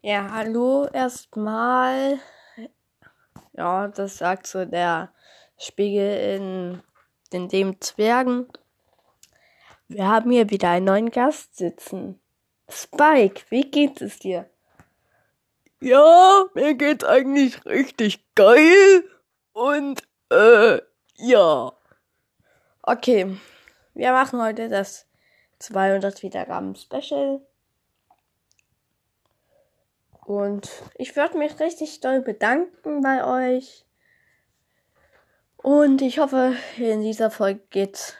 Ja, hallo erstmal. Ja, das sagt so der Spiegel in, in dem Zwergen. Wir haben hier wieder einen neuen Gast sitzen. Spike, wie geht es dir? Ja, mir geht's eigentlich richtig geil. Und, äh, ja. Okay, wir machen heute das 200 Wiedergaben Special. Und ich würde mich richtig doll bedanken bei euch. Und ich hoffe, in dieser Folge geht's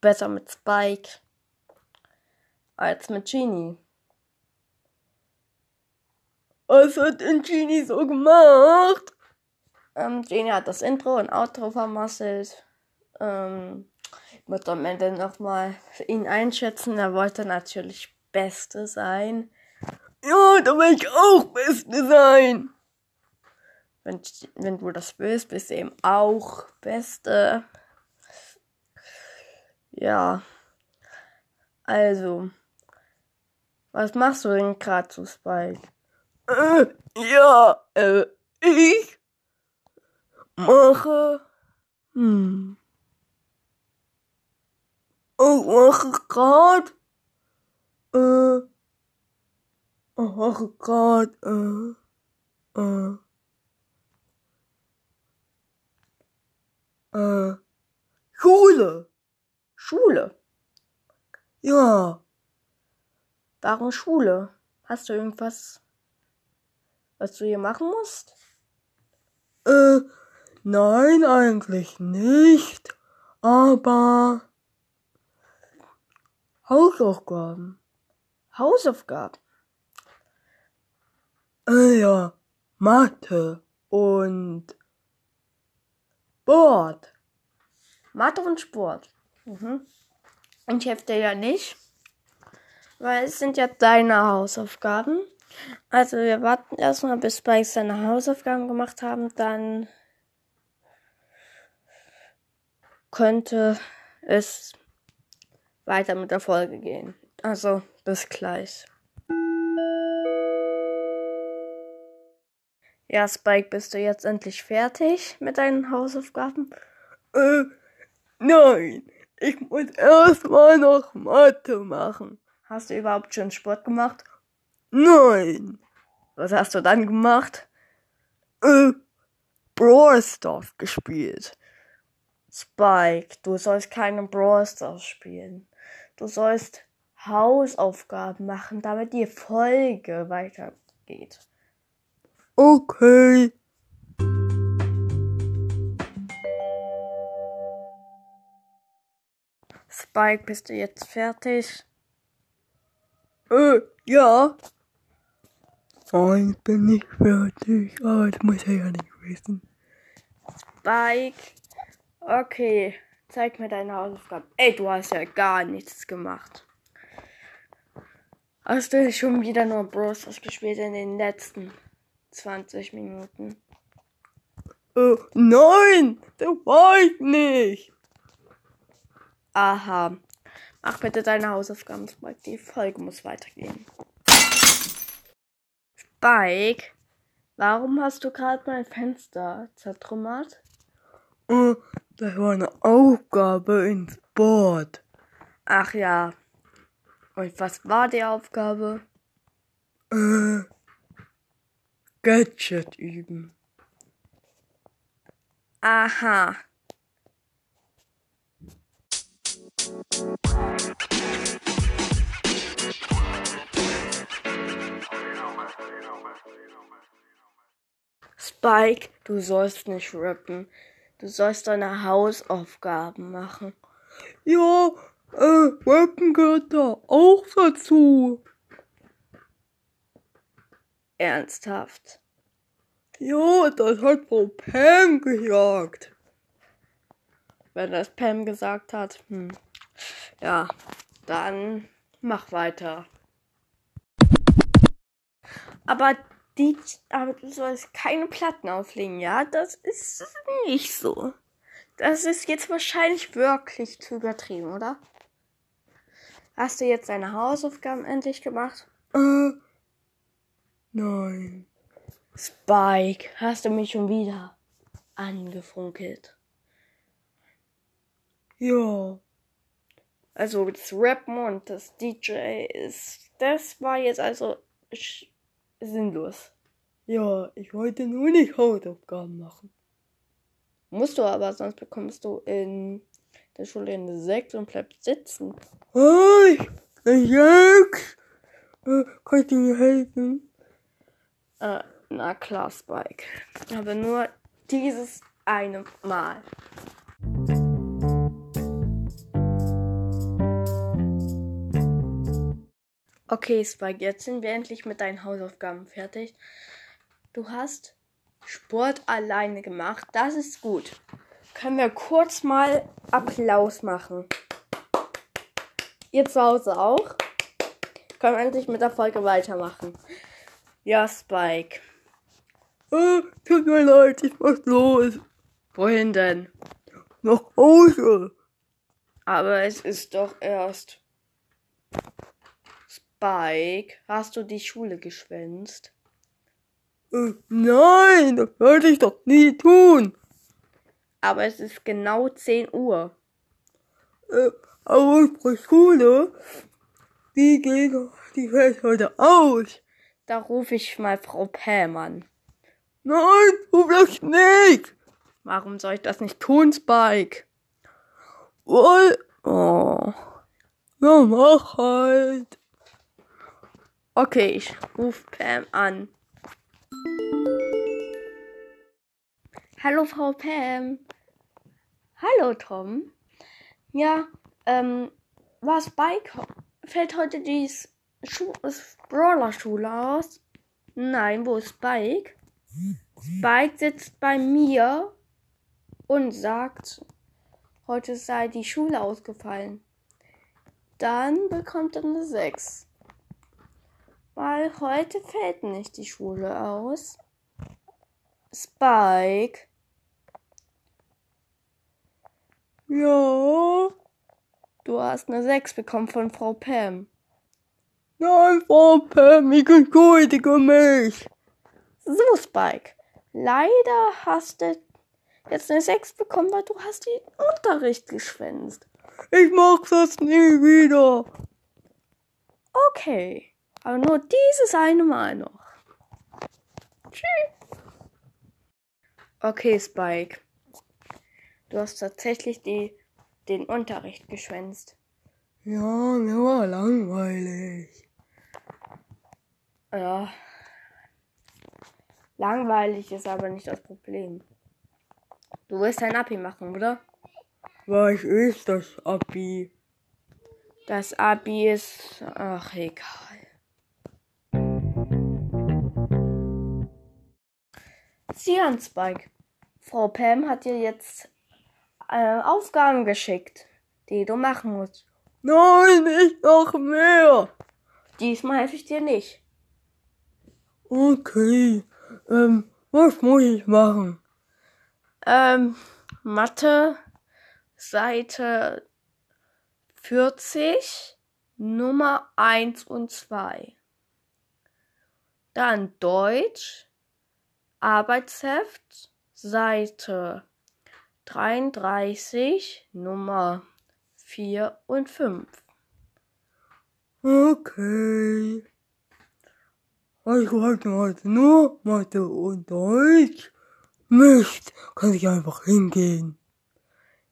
besser mit Spike als mit Genie. Was hat denn Genie so gemacht? Ähm, Genie hat das Intro und Outro vermasselt. Ähm, ich muss am Ende nochmal ihn einschätzen. Er wollte natürlich Beste sein. Ja, da will ich auch Beste sein. Wenn, wenn du das willst, bist du eben auch Beste. Ja. Also. Was machst du denn gerade zu Spike? Äh, ja, äh, ich mache. Hm. Ich mache gerade. Äh. Mache gerade. Äh. Äh. Äh. Schule. Schule. Ja. Warum Schule? Hast du irgendwas, was du hier machen musst? Äh, nein, eigentlich nicht. Aber Hausaufgaben. Hausaufgaben. Äh, ja, Mathe und Sport. Mathe und Sport. Mhm. Und ich helfe ja nicht, weil es sind ja deine Hausaufgaben. Also wir warten erstmal, bis Spike seine Hausaufgaben gemacht haben, dann könnte es weiter mit der Folge gehen. Also bis gleich. Ja, Spike, bist du jetzt endlich fertig mit deinen Hausaufgaben? Äh, nein, ich muss erstmal noch Mathe machen. Hast du überhaupt schon Sport gemacht? Nein. Was hast du dann gemacht? Äh, Brawl Stars gespielt. Spike, du sollst keine Brawl Stars spielen. Du sollst Hausaufgaben machen, damit die Folge weitergeht. Okay. Spike, bist du jetzt fertig? Äh, ja. Nein, ich bin nicht fertig. Aber das muss ja nicht wissen. Spike. Okay, zeig mir deine Hausaufgaben. Ey, du hast ja gar nichts gemacht. Hast du schon wieder nur Stars gespielt in den letzten 20 Minuten? Äh, nein, war ich nicht. Aha. Mach bitte deine Hausaufgaben, Spike. Die Folge muss weitergehen. Spike, warum hast du gerade mein Fenster zertrümmert? Äh, das war eine Aufgabe in Sport. Ach ja. Und was war die Aufgabe? Äh, Gadget üben. Aha. Spike, du sollst nicht rappen. Du sollst deine Hausaufgaben machen. Ja, äh, Rappen gehört da auch dazu. Ernsthaft. Ja, das hat Frau Pam gesagt. Wenn das Pam gesagt hat, hm. Ja, dann mach weiter. Aber die, aber du sollst keine Platten auflegen, ja? Das ist nicht so. Das ist jetzt wahrscheinlich wirklich zu übertrieben, oder? Hast du jetzt deine Hausaufgaben endlich gemacht? Äh, Nein. Spike, hast du mich schon wieder angefunkelt? Ja. Also das Rappen und das DJ ist, das war jetzt also sinnlos. Ja, ich wollte nur nicht Hausaufgaben machen. Musst du aber, sonst bekommst du in der Schule eine 6 und bleibst sitzen. Hey, Sechs. Äh, kannst du mir helfen? Äh, na klar, Spike. Aber nur dieses eine Mal. Okay, Spike, jetzt sind wir endlich mit deinen Hausaufgaben fertig. Du hast Sport alleine gemacht. Das ist gut. Können wir kurz mal Applaus machen? Ihr zu Hause auch? Können wir endlich mit der Folge weitermachen? Ja, Spike. Äh, tut mir leid, ich muss los. Wohin denn? Nach Hause. Aber es ist doch erst. Spike, hast du die Schule geschwänzt? Äh, nein, das würde ich doch nie tun. Aber es ist genau 10 Uhr. Äh, aber unsere Schule, die geht, die fällt heute aus. Da rufe ich mal Frau Pam an. Nein, du das nicht. Warum soll ich das nicht tun, Spike? Weil, Oh. ja, mach halt. Okay, ich rufe Pam an. Hallo, Frau Pam. Hallo, Tom. Ja, ähm, war Spike? Fällt heute die S- Schu S- Brawler-Schule aus? Nein, wo ist Spike? Spike sitzt bei mir und sagt, heute sei die Schule ausgefallen. Dann bekommt er eine 6. Weil heute fällt nicht die Schule aus. Spike. Ja, Du hast eine 6 bekommen von Frau Pam. Nein, Frau Pam, ich entschuldige mich. So, Spike. Leider hast du jetzt eine 6 bekommen, weil du hast den Unterricht geschwänzt. Ich mach das nie wieder. Okay. Aber nur dieses eine Mal noch. Tschüss. Okay, Spike. Du hast tatsächlich die, den Unterricht geschwänzt. Ja, mir war langweilig. Ja. Langweilig ist aber nicht das Problem. Du willst ein Abi machen, oder? Was ist das Abi? Das Abi ist. Ach, egal. Sieh an, Spike. Frau Pam hat dir jetzt äh, Aufgaben geschickt, die du machen musst. Nein, nicht noch mehr. Diesmal helfe ich dir nicht. Okay, ähm, was muss ich machen? Ähm, Mathe, Seite 40, Nummer 1 und 2. Dann Deutsch, Arbeitsheft, Seite 33, Nummer 4 und 5. Okay. Ich wollte heute nur Mathe und Deutsch. Mist, kann ich einfach hingehen.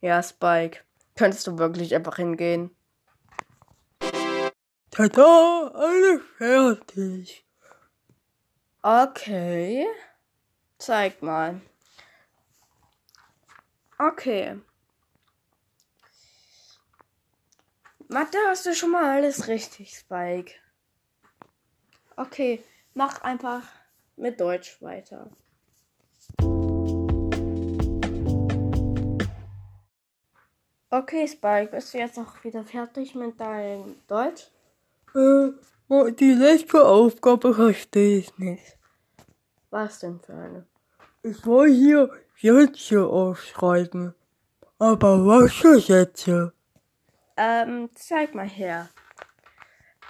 Ja, Spike, könntest du wirklich einfach hingehen? Tada, alles fertig. Okay. Zeig mal. Okay. Mathe hast du schon mal alles richtig, Spike. Okay, mach einfach mit Deutsch weiter. Okay, Spike, bist du jetzt auch wieder fertig mit deinem Deutsch? Äh, die letzte Aufgabe verstehe ich nicht. Was denn für eine? Ich soll hier Sätze aufschreiben. Aber was für Sätze? Ähm, zeig mal her.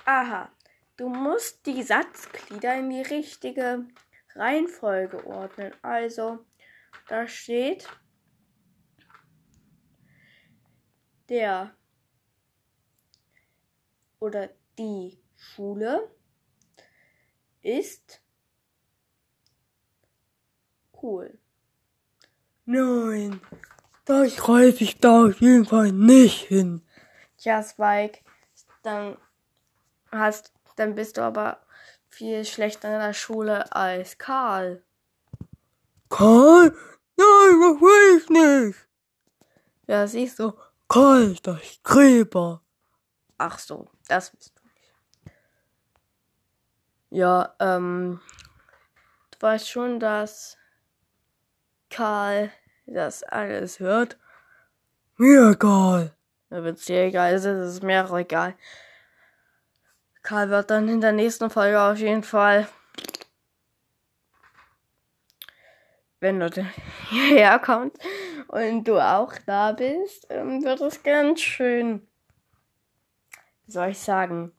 Aha. Du musst die Satzglieder in die richtige Reihenfolge ordnen. Also, da steht der oder die Schule ist cool. Nein, da schreibe ich da auf jeden Fall nicht hin. Tja, Spike, dann hast, dann bist du aber viel schlechter in der Schule als Karl. Karl? Nein, das will ich nicht. Ja, siehst du. Karl ist der Streber. Ach so, das bist du nicht. Ja, ähm, du weißt schon, dass Karl das alles hört. Mir egal. Wenn es dir egal ist, ist es mir auch egal. Karl wird dann in der nächsten Folge auf jeden Fall, wenn du hierher kommst und du auch da bist, ähm, wird es ganz schön, wie soll ich sagen,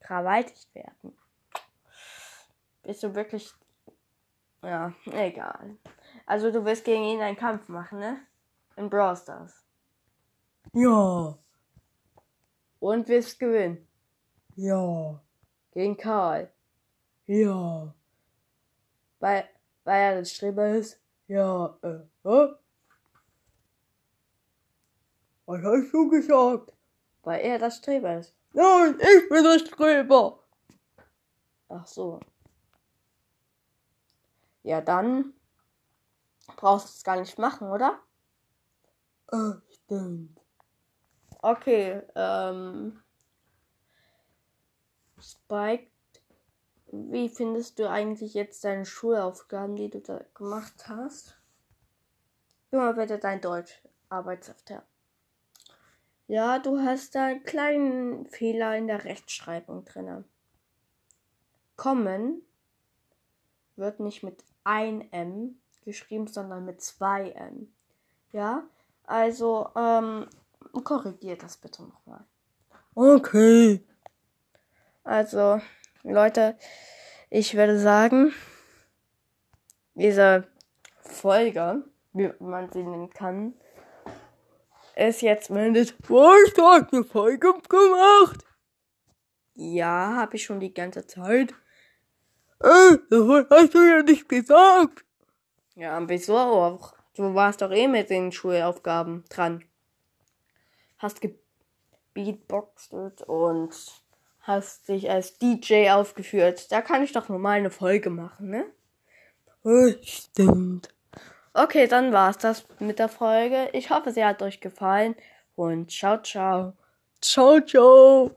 krawaltig werden. Bist du wirklich, ja, egal. Also du wirst gegen ihn einen Kampf machen, ne? In Brawl Stars. Ja, Und wirst gewinnen. Ja, Gegen Karl. ja, Weil, weil er das Streber ist. ja, äh, hä? Was hast du gesagt? Weil er das Streber ist. Nein, ich bin der Streber. Ach so. Ja, dann brauchst du es gar nicht machen, oder? Ah, stimmt. Okay, ähm. Spike, wie findest du eigentlich jetzt deine Schulaufgaben, die du da gemacht hast? Junge, bitte dein Deutsch-Arbeitshefter. Ja, du hast da einen kleinen Fehler in der Rechtschreibung drin. Kommen wird nicht mit ein M geschrieben, sondern mit zwei M. Ja, also, ähm, korrigiert das bitte nochmal. Okay. Also, Leute, ich würde sagen, diese Folge, wie man sie nennen kann, ist jetzt mindestens. Hast eine Folge gemacht? Ja, habe ich schon die ganze Zeit. Äh, das hast du ja nicht gesagt. Ja, wieso auch? Du warst doch eh mit den Schulaufgaben dran. Hast gebeatboxt und hast dich als DJ aufgeführt. Da kann ich doch nur mal eine Folge machen, ne? Ah, stimmt. Okay, dann war's das mit der Folge. Ich hoffe, sie hat euch gefallen und ciao, ciao. Ciao, ciao.